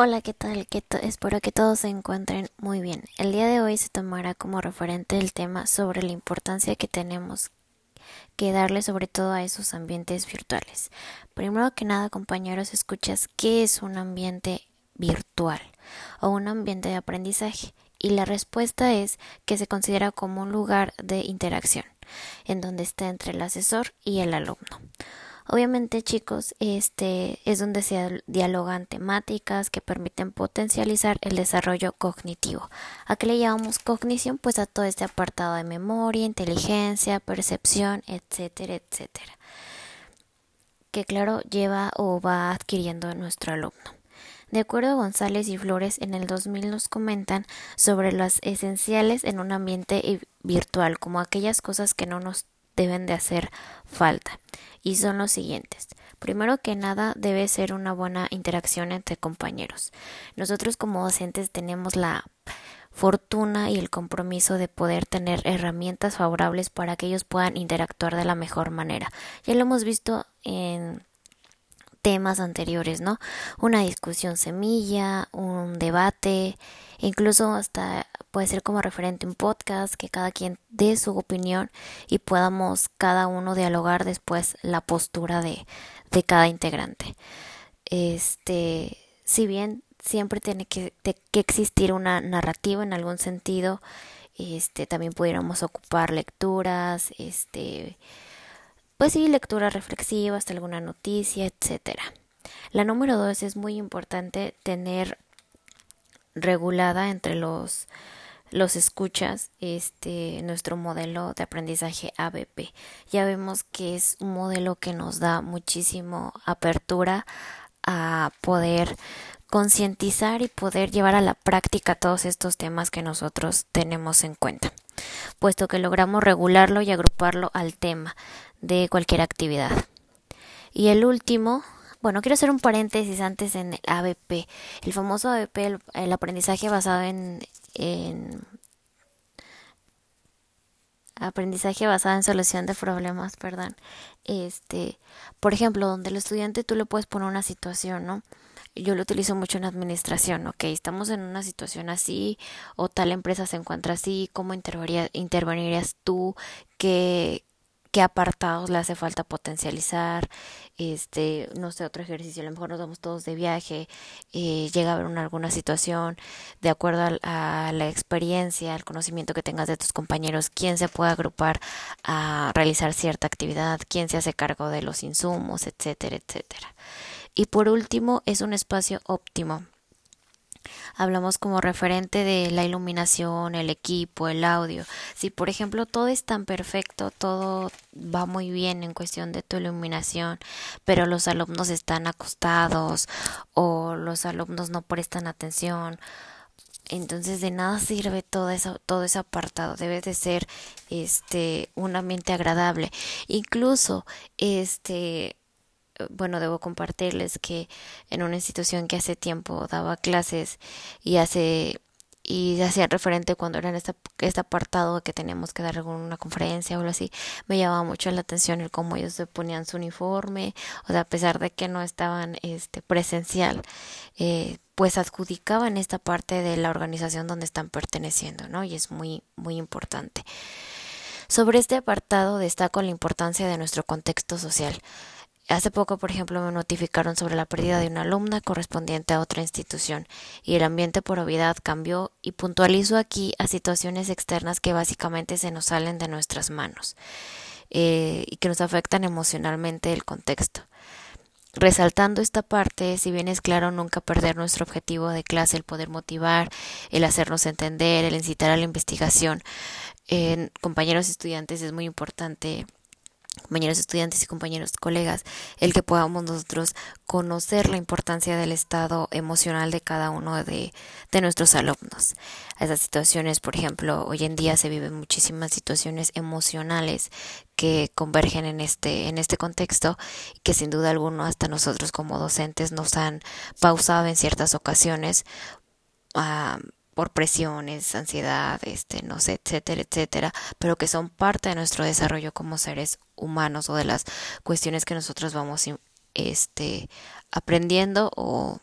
Hola, ¿qué tal? ¿Qué Espero que todos se encuentren muy bien. El día de hoy se tomará como referente el tema sobre la importancia que tenemos que darle sobre todo a esos ambientes virtuales. Primero que nada, compañeros, escuchas qué es un ambiente virtual o un ambiente de aprendizaje y la respuesta es que se considera como un lugar de interacción en donde está entre el asesor y el alumno. Obviamente, chicos, este es donde se dialogan temáticas que permiten potencializar el desarrollo cognitivo. ¿A qué le llamamos cognición? Pues a todo este apartado de memoria, inteligencia, percepción, etcétera, etcétera. Que claro, lleva o va adquiriendo nuestro alumno. De acuerdo a González y Flores, en el 2000 nos comentan sobre las esenciales en un ambiente virtual, como aquellas cosas que no nos deben de hacer falta y son los siguientes. Primero que nada debe ser una buena interacción entre compañeros. Nosotros como docentes tenemos la fortuna y el compromiso de poder tener herramientas favorables para que ellos puedan interactuar de la mejor manera. Ya lo hemos visto en temas anteriores, ¿no? Una discusión semilla, un debate, incluso hasta puede ser como referente un podcast, que cada quien dé su opinión y podamos cada uno dialogar después la postura de, de cada integrante. Este, si bien siempre tiene que, que existir una narrativa en algún sentido, este, también pudiéramos ocupar lecturas, este, pues sí, lecturas reflexivas, alguna noticia, etcétera. La número dos es muy importante tener regulada entre los los escuchas este nuestro modelo de aprendizaje ABP. Ya vemos que es un modelo que nos da muchísimo apertura a poder concientizar y poder llevar a la práctica todos estos temas que nosotros tenemos en cuenta, puesto que logramos regularlo y agruparlo al tema de cualquier actividad. Y el último, bueno, quiero hacer un paréntesis antes en el ABP. El famoso ABP, el, aprendizaje basado en, en aprendizaje basado en solución de problemas, perdón. Este, por ejemplo, donde el estudiante tú le puedes poner una situación, ¿no? Yo lo utilizo mucho en administración, ok, estamos en una situación así o tal empresa se encuentra así, ¿cómo intervenirías tú? ¿Qué, qué apartados le hace falta potencializar, este, no sé, otro ejercicio, a lo mejor nos vamos todos de viaje, eh, llega a haber una, alguna situación, de acuerdo a, la experiencia, al conocimiento que tengas de tus compañeros, quién se puede agrupar a realizar cierta actividad, quién se hace cargo de los insumos, etcétera, etcétera. Y por último, es un espacio óptimo hablamos como referente de la iluminación, el equipo, el audio. Si por ejemplo todo es tan perfecto, todo va muy bien en cuestión de tu iluminación, pero los alumnos están acostados o los alumnos no prestan atención, entonces de nada sirve todo eso, todo ese apartado. Debe de ser este un ambiente agradable. Incluso este bueno, debo compartirles que en una institución que hace tiempo daba clases y hace y hacía referente cuando era en este, este apartado que teníamos que dar alguna conferencia o algo así, me llamaba mucho la atención el cómo ellos se ponían su uniforme, o sea, a pesar de que no estaban este presencial, eh, pues adjudicaban esta parte de la organización donde están perteneciendo, ¿no? Y es muy, muy importante. Sobre este apartado destaco la importancia de nuestro contexto social. Hace poco, por ejemplo, me notificaron sobre la pérdida de una alumna correspondiente a otra institución y el ambiente por obviedad cambió y puntualizo aquí a situaciones externas que básicamente se nos salen de nuestras manos eh, y que nos afectan emocionalmente el contexto. Resaltando esta parte, si bien es claro nunca perder nuestro objetivo de clase, el poder motivar, el hacernos entender, el incitar a la investigación, compañeros estudiantes es muy importante compañeros estudiantes y compañeros colegas, el que podamos nosotros conocer la importancia del estado emocional de cada uno de, de nuestros alumnos. Esas situaciones, por ejemplo, hoy en día se viven muchísimas situaciones emocionales que convergen en este, en este contexto y que sin duda alguna hasta nosotros como docentes nos han pausado en ciertas ocasiones. Uh, por presiones, ansiedad, este, no sé, etcétera, etcétera, pero que son parte de nuestro desarrollo como seres humanos o de las cuestiones que nosotros vamos este aprendiendo o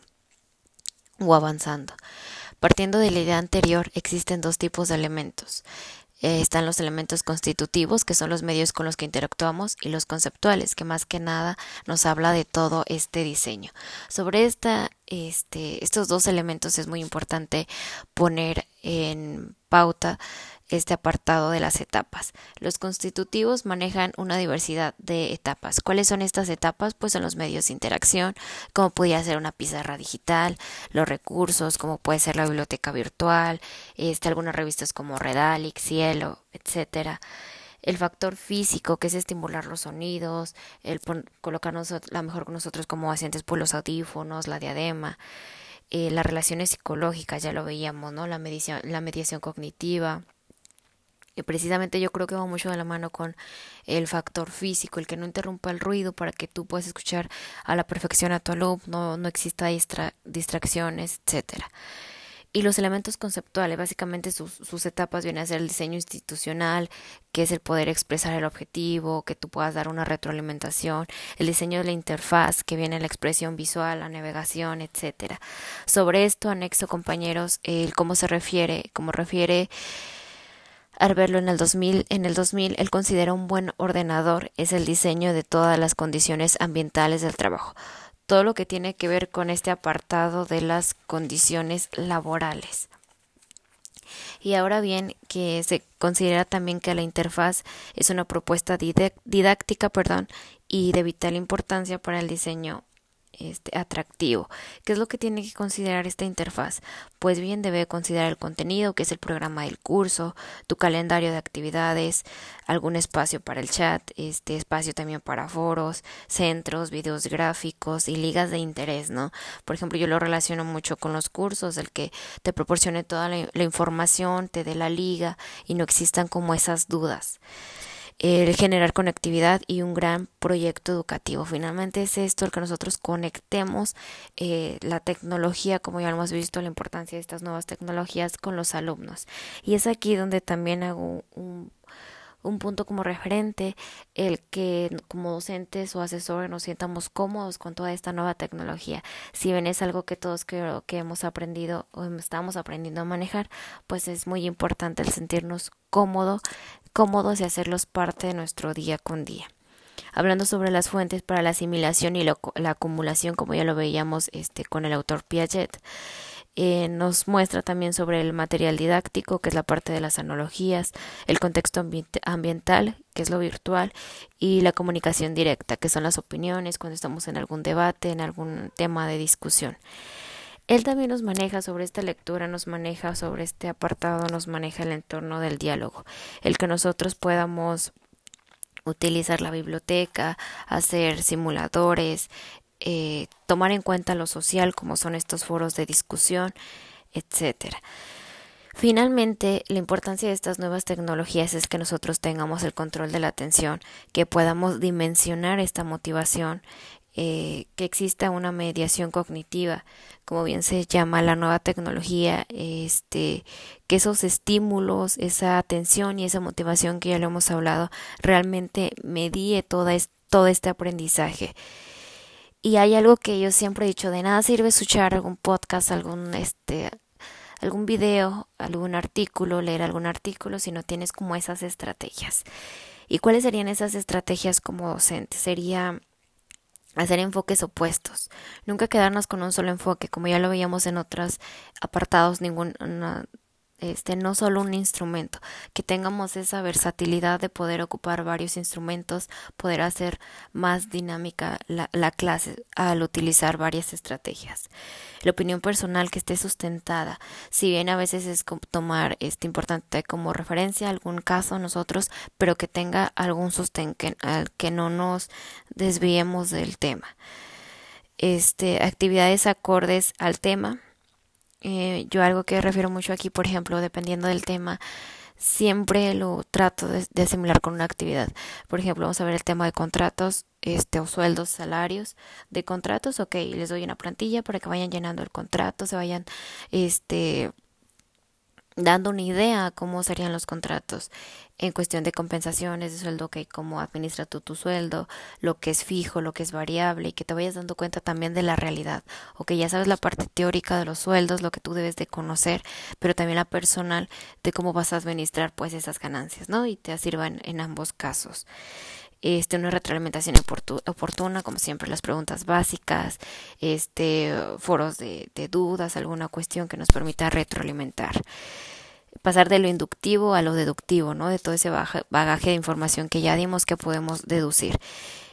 o avanzando. Partiendo de la idea anterior, existen dos tipos de elementos. Eh, están los elementos constitutivos, que son los medios con los que interactuamos, y los conceptuales, que más que nada nos habla de todo este diseño. Sobre esta, este, estos dos elementos es muy importante poner en pauta este apartado de las etapas. Los constitutivos manejan una diversidad de etapas. ¿Cuáles son estas etapas? Pues son los medios de interacción, como podría ser una pizarra digital, los recursos, como puede ser la biblioteca virtual, este, algunas revistas como Redalic, Cielo, etcétera el factor físico, que es estimular los sonidos, el colocarnos la mejor con nosotros como asientes por los audífonos, la diadema, eh, las relaciones psicológicas, ya lo veíamos, ¿no? La mediación, la mediación cognitiva, y precisamente yo creo que va mucho de la mano con el factor físico, el que no interrumpa el ruido para que tú puedas escuchar a la perfección a tu alumno, no exista distracciones, etcétera. Y los elementos conceptuales, básicamente sus, sus, etapas vienen a ser el diseño institucional, que es el poder expresar el objetivo, que tú puedas dar una retroalimentación, el diseño de la interfaz, que viene la expresión visual, la navegación, etcétera. Sobre esto anexo, compañeros, el cómo se refiere, cómo refiere al verlo en el 2000, en el 2000 él considera un buen ordenador es el diseño de todas las condiciones ambientales del trabajo, todo lo que tiene que ver con este apartado de las condiciones laborales. Y ahora bien, que se considera también que la interfaz es una propuesta didáctica, perdón, y de vital importancia para el diseño este, atractivo. ¿Qué es lo que tiene que considerar esta interfaz? Pues bien, debe considerar el contenido, que es el programa del curso, tu calendario de actividades, algún espacio para el chat, este espacio también para foros, centros, videos gráficos y ligas de interés, ¿no? Por ejemplo, yo lo relaciono mucho con los cursos, el que te proporcione toda la información, te dé la liga y no existan como esas dudas el generar conectividad y un gran proyecto educativo. Finalmente es esto el que nosotros conectemos eh, la tecnología, como ya hemos visto, la importancia de estas nuevas tecnologías con los alumnos. Y es aquí donde también hago un, un punto como referente, el que como docentes o asesores nos sientamos cómodos con toda esta nueva tecnología. Si bien es algo que todos creo que hemos aprendido o estamos aprendiendo a manejar, pues es muy importante el sentirnos cómodo cómodos y hacerlos parte de nuestro día con día. Hablando sobre las fuentes para la asimilación y la acumulación, como ya lo veíamos este, con el autor Piaget, eh, nos muestra también sobre el material didáctico, que es la parte de las analogías, el contexto ambiental, que es lo virtual, y la comunicación directa, que son las opiniones cuando estamos en algún debate, en algún tema de discusión. Él también nos maneja sobre esta lectura, nos maneja sobre este apartado, nos maneja el entorno del diálogo, el que nosotros podamos utilizar la biblioteca, hacer simuladores, eh, tomar en cuenta lo social como son estos foros de discusión, etcétera. Finalmente, la importancia de estas nuevas tecnologías es que nosotros tengamos el control de la atención, que podamos dimensionar esta motivación, eh, que exista una mediación cognitiva, como bien se llama la nueva tecnología, este, que esos estímulos, esa atención y esa motivación que ya lo hemos hablado, realmente medie toda todo este aprendizaje. Y hay algo que yo siempre he dicho, de nada sirve escuchar algún podcast, algún este algún video, algún artículo, leer algún artículo si no tienes como esas estrategias. ¿Y cuáles serían esas estrategias como docente? Sería hacer enfoques opuestos, nunca quedarnos con un solo enfoque, como ya lo veíamos en otros apartados, ningún este no solo un instrumento, que tengamos esa versatilidad de poder ocupar varios instrumentos, poder hacer más dinámica la, la clase al utilizar varias estrategias. La opinión personal que esté sustentada, si bien a veces es tomar este importante como referencia algún caso nosotros, pero que tenga algún sostén que, que no nos desviemos del tema. Este, actividades acordes al tema, eh, yo algo que refiero mucho aquí, por ejemplo, dependiendo del tema, siempre lo trato de, asimilar con una actividad. Por ejemplo, vamos a ver el tema de contratos, este, o sueldos, salarios de contratos, ok, les doy una plantilla para que vayan llenando el contrato, se vayan, este, dando una idea cómo serían los contratos en cuestión de compensaciones de sueldo, que cómo administra tú tu sueldo, lo que es fijo, lo que es variable y que te vayas dando cuenta también de la realidad o que ya sabes la parte teórica de los sueldos, lo que tú debes de conocer, pero también la personal de cómo vas a administrar pues esas ganancias, ¿no? Y te sirvan en ambos casos. Este, una retroalimentación oportuna, como siempre, las preguntas básicas, este, foros de, dudas, alguna cuestión que nos permita retroalimentar pasar de lo inductivo a lo deductivo, ¿no? De todo ese bagaje de información que ya dimos que podemos deducir.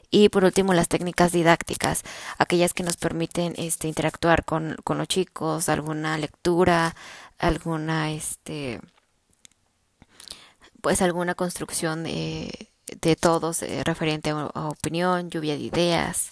Y por último, las técnicas didácticas, aquellas que nos permiten este, interactuar con, con los chicos, alguna lectura, alguna, este, pues alguna construcción de, de todos eh, referente a, a opinión, lluvia de ideas.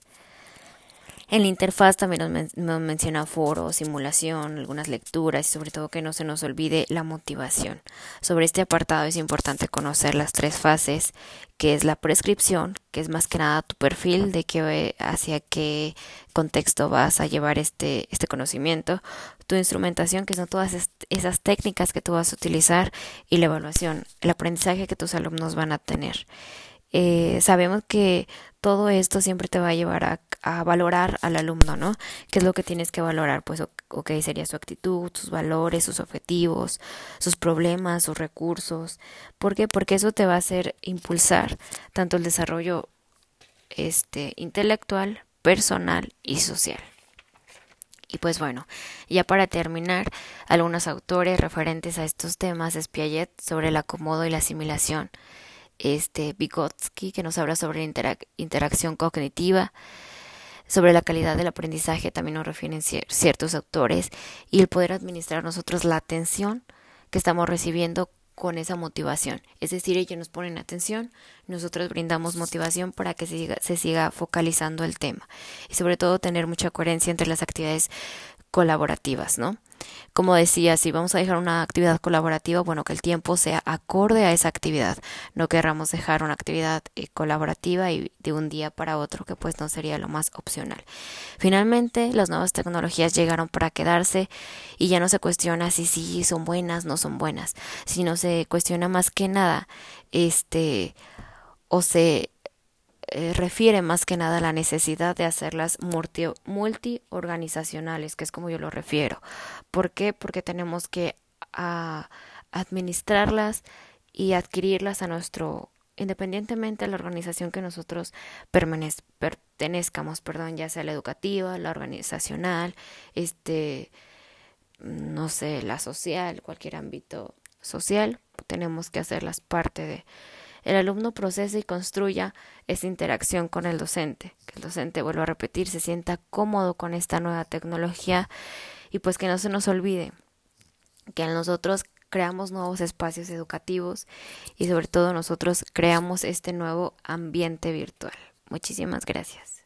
En la interfaz también nos, menciona foros, simulación, algunas lecturas y sobre todo que no se nos olvide la motivación. Sobre este apartado es importante conocer las tres fases, que es la prescripción, que es más que nada tu perfil de qué hacia qué contexto vas a llevar este, este conocimiento, tu instrumentación, que son todas esas técnicas que tú vas a utilizar, y la evaluación, el aprendizaje que tus alumnos van a tener. Eh, sabemos que todo esto siempre te va a llevar a, valorar al alumno, ¿no? ¿Qué es lo que tienes que valorar? Pues, ok, sería su actitud, sus valores, sus objetivos, sus problemas, sus recursos. ¿Por qué? Porque eso te va a hacer impulsar tanto el desarrollo este, intelectual, personal y social. Y pues bueno, ya para terminar, algunos autores referentes a estos temas es Piaget sobre el acomodo y la asimilación este Vygotsky, que nos habla sobre interacción cognitiva, sobre la calidad del aprendizaje, también nos refieren ciertos autores, y el poder administrar nosotros la atención que estamos recibiendo con esa motivación. Es decir, ellos nos ponen atención, nosotros brindamos motivación para que se siga focalizando el tema. Y sobre todo tener mucha coherencia entre las actividades colaborativas, ¿no? Como decía, si vamos a dejar una actividad colaborativa, bueno, que el tiempo sea acorde a esa actividad. No querramos dejar una actividad eh, colaborativa y de un día para otro, que pues no sería lo más opcional. Finalmente, las nuevas tecnologías llegaron para quedarse y ya no se cuestiona si sí son buenas, no son buenas, sino se cuestiona más que nada, este, o se eh, refiere más que nada a la necesidad de hacerlas multiorganizacionales, que es como yo lo refiero. ¿Por qué? Porque tenemos que administrarlas y adquirirlas a nuestro independientemente de la organización que nosotros pertenezcamos, perdón, ya sea la educativa, la organizacional, este, no sé, la social, cualquier ámbito social, tenemos que hacerlas parte de, el alumno procesa y construya esa interacción con el docente, que el docente, vuelva a repetir, se sienta cómodo con esta nueva tecnología y pues que no se nos olvide que nosotros creamos nuevos espacios educativos y sobre todo nosotros creamos este nuevo ambiente virtual. Muchísimas gracias.